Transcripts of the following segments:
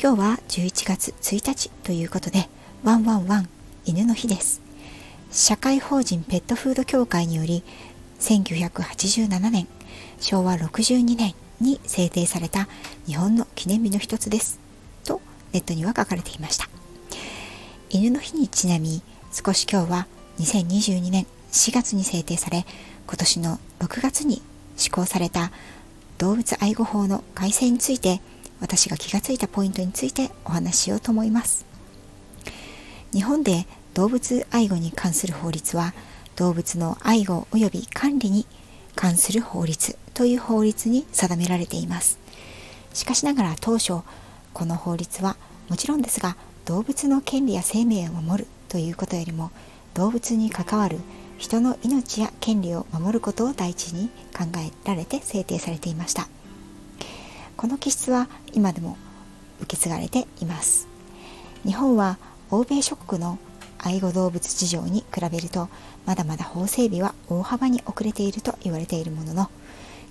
今日は11月1日ということで、ワンワンワン犬の日です。社会法人ペットフード協会により、1987年、昭和62年に制定された日本の記念日の一つです。とネットには書かれていました。犬の日にちなみ、少し今日は2022年4月に制定され、今年の6月に施行された動物愛護法の改正について私が気がついたポイントについてお話ししようと思います。日本で動物愛護に関する法律は動物の愛護及び管理に関する法律という法律に定められています。しかしながら当初この法律はもちろんですが動物の権利や生命を守るということよりも動物に関わる人の命や権利を守ることを第一に考えられて制定されていました。この気質は今でも受け継がれています。日本は欧米諸国の愛護動物事情に比べるとまだまだ法整備は大幅に遅れていると言われているものの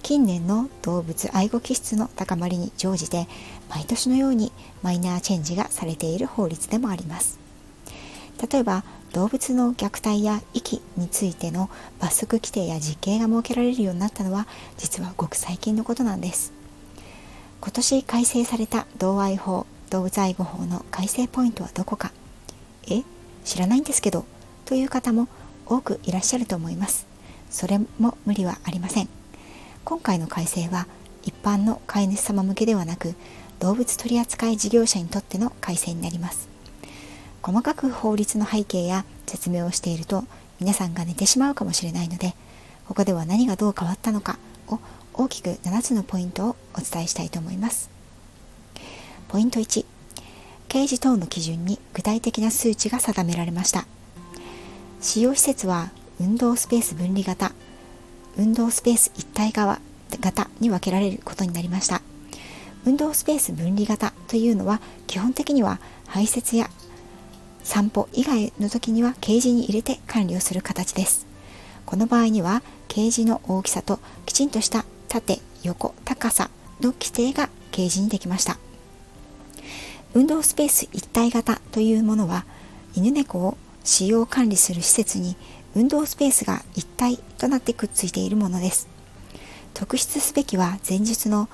近年の動物愛護気質の高まりに乗じて毎年のようにマイナーチェンジがされている法律でもあります。例えば動物の虐待や遺棄についての罰則規定や実刑が設けられるようになったのは実はごく最近のことなんです。今年改正された同愛法動物愛護法の改正ポイントはどこか。え知らないんですけどという方も多くいらっしゃると思います。それも無理はありません。今回の改正は一般の飼い主様向けではなく動物取扱事業者にとっての改正になります。細かく法律の背景や説明をしていると皆さんが寝てしまうかもしれないのでここでは何がどう変わったのかを大きく7つのポイントをお伝えしたいと思います。ポイント1刑事等の基準に具体的な数値が定められました。使用施設は運動スペース分離型運動スペース一体側型に分けられることになりました。運動スペース分離型というのは基本的には排泄や散歩以外の時にはケージに入れて管理をする形です。この場合にはケージの大きさときちんとした縦横高さの規定が掲示にできました。運動スペース一体型というものは犬猫を使用管理する施設に運動スペースが一体となってくっついているものです。特筆すべきは前述の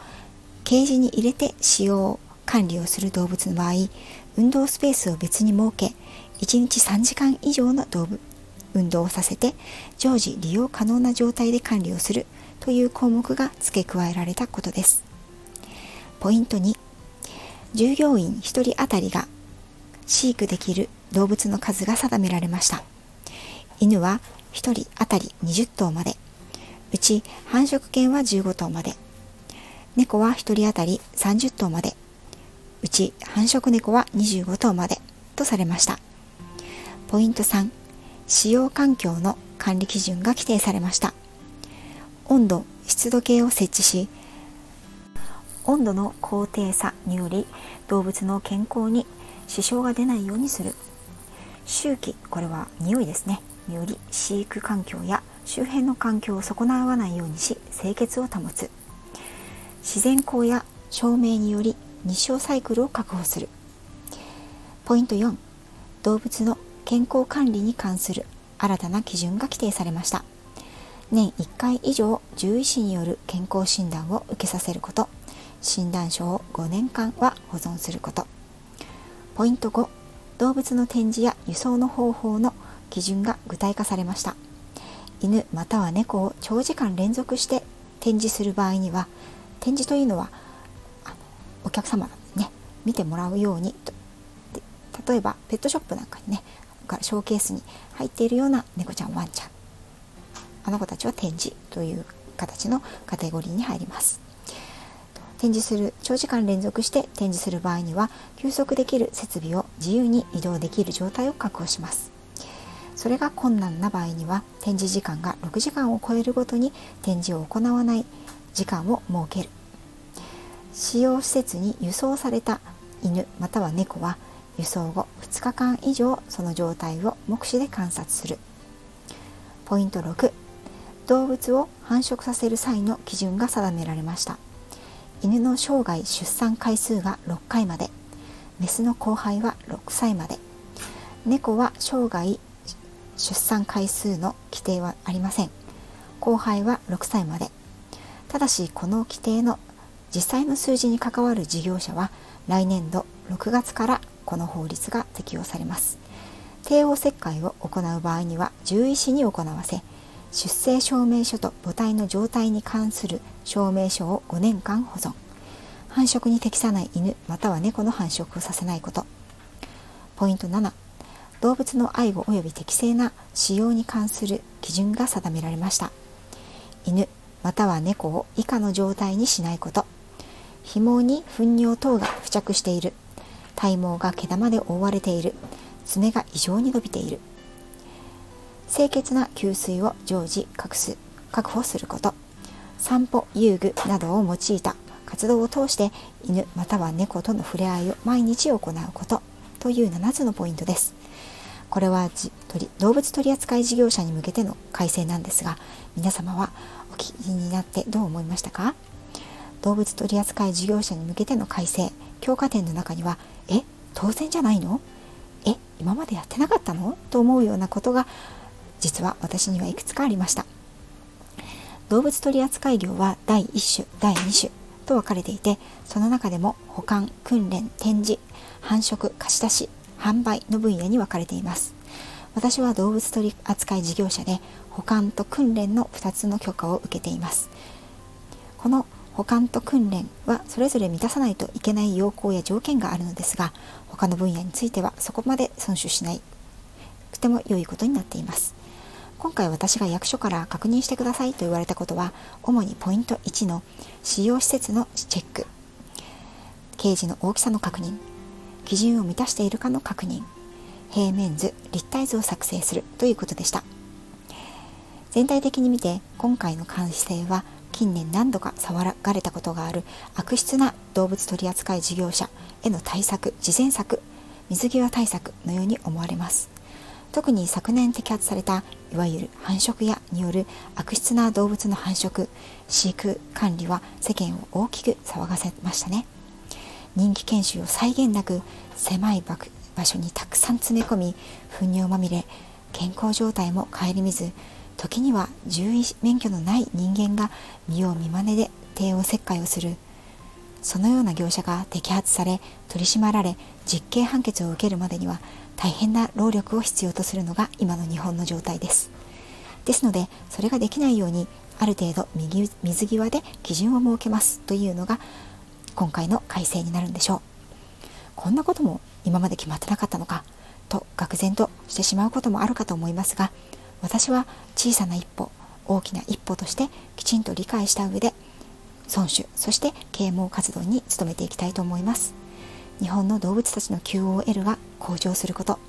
ケージに入れて使用管理をする動物の場合運動スペースを別に設け1日3時間以上の動物運動をさせて常時利用可能な状態で管理をするという項目が付け加えられたことです。ポイント2従業員1人当たりが飼育できる動物の数が定められました。犬は1人当たり20頭まで、うち繁殖犬は15頭まで、猫は1人当たり30頭まで、うち繁殖猫は25頭までとされました。ポイント3、使用環境の管理基準が規定されました。温度湿度計を設置し温度の高低差により動物の健康に支障が出ないようにする。周期これは匂いですね。により飼育環境や周辺の環境を損なわないようにし清潔を保つ。自然光や照明により日照サイクルを確保する。ポイント4動物の健康管理に関する新たな基準が規定されました。年1回以上獣医師による健康診断を受けさせること。診断書を5年間は保存すること。ポイント5動物の展示や輸送の方法の基準が具体化されました。犬または猫を長時間連続して展示する場合には展示というのはお客様にね見てもらうようにと例えばペットショップなんかにねショーケースに入っているような猫ちゃんワンちゃんあの子たちは展示という形のカテゴリーに入ります。展示する長時間連続して展示する場合には休息できる設備を自由に移動できる状態を確保します。それが困難な場合には展示時間が6時間を超えるごとに展示を行わない時間を設ける。使用施設に輸送された犬または猫は輸送後2日間以上その状態を目視で観察する。ポイント6動物を繁殖させる際の基準が定められました。犬の生涯出産回数が6回まで。メスの交配は6歳まで。猫は生涯出産回数の規定はありません。交配は6歳まで。ただしこの規定の実際の数字に関わる事業者は来年度6月からこの法律が適用されます。帝王切開を行う場合には獣医師に行わせ出生証明書と母体の状態に関する証明書を5年間保存。繁殖に適さない犬または猫の繁殖をさせないこと。ポイント7動物の愛護及び適正な使用に関する基準が定められました。犬または猫を以下の状態にしないこと。紐に糞尿等が付着している。体毛が毛玉で覆われている。爪が異常に伸びている。清潔な給水を常時隠す確保すること。散歩遊具などを用いた活動を通して犬または猫との触れ合いを毎日行うこと。という7つのポイントです。これは動物取扱事業者に向けての改正なんですが皆様はお聞きになってどう思いましたか？動物取扱事業者に向けての改正強化点の中にはえ当然じゃないの？え今までやってなかったの？と思うようなことが実は私にはいくつかありました。動物取扱業は第1種第2種と分かれていてその中でも保管訓練展示繁殖貸し出し販売の分野に分かれています。私は動物取扱事業者で保管と訓練の2つの許可を受けています。この保管と訓練はそれぞれ満たさないといけない要項や条件があるのですが他の分野についてはそこまで損守しない。とても良いことになっています。今回私が役所から確認してくださいと言われたことは主にポイント1の使用施設のチェック。掲示の大きさの確認。基準を満たしているかの確認。平面図立体図を作成するということでした。全体的に見て今回の監視性は近年何度か騒がれたことがある悪質な動物取扱事業者への対策事前策水際対策のように思われます。特に昨年摘発されたいわゆる繁殖屋による悪質な動物の繁殖飼育管理は世間を大きく騒がせましたね。人気研修を際限なく狭い場所にたくさん詰め込み糞尿まみれ健康状態も顧みず時には獣医免許のない人間が見よう見まねで帝王切開をする。そのような業者が摘発され取り締まられ実刑判決を受けるまでには大変な労力を必要とするのが今の日本の状態です。ですのでそれができないようにある程度右水際で基準を設けますというのが今回の改正になるんでしょう。こんなことも今まで決まってなかったのかと愕然としてしまうこともあるかと思いますが私は小さな一歩大きな一歩としてきちんと理解した上で孫子そして啓蒙活動に努めていきたいと思います。日本の動物たちの QOL が向上すること。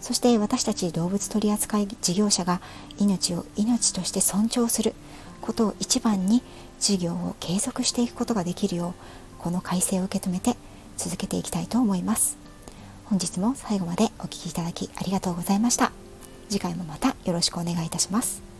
そして私たち動物取扱事業者が命を命として尊重することを一番に事業を継続していくことができるようこの改正を受け止めて続けていきたいと思います。本日も最後までお聴きいただきありがとうございました。次回もまたよろしくお願いいたします。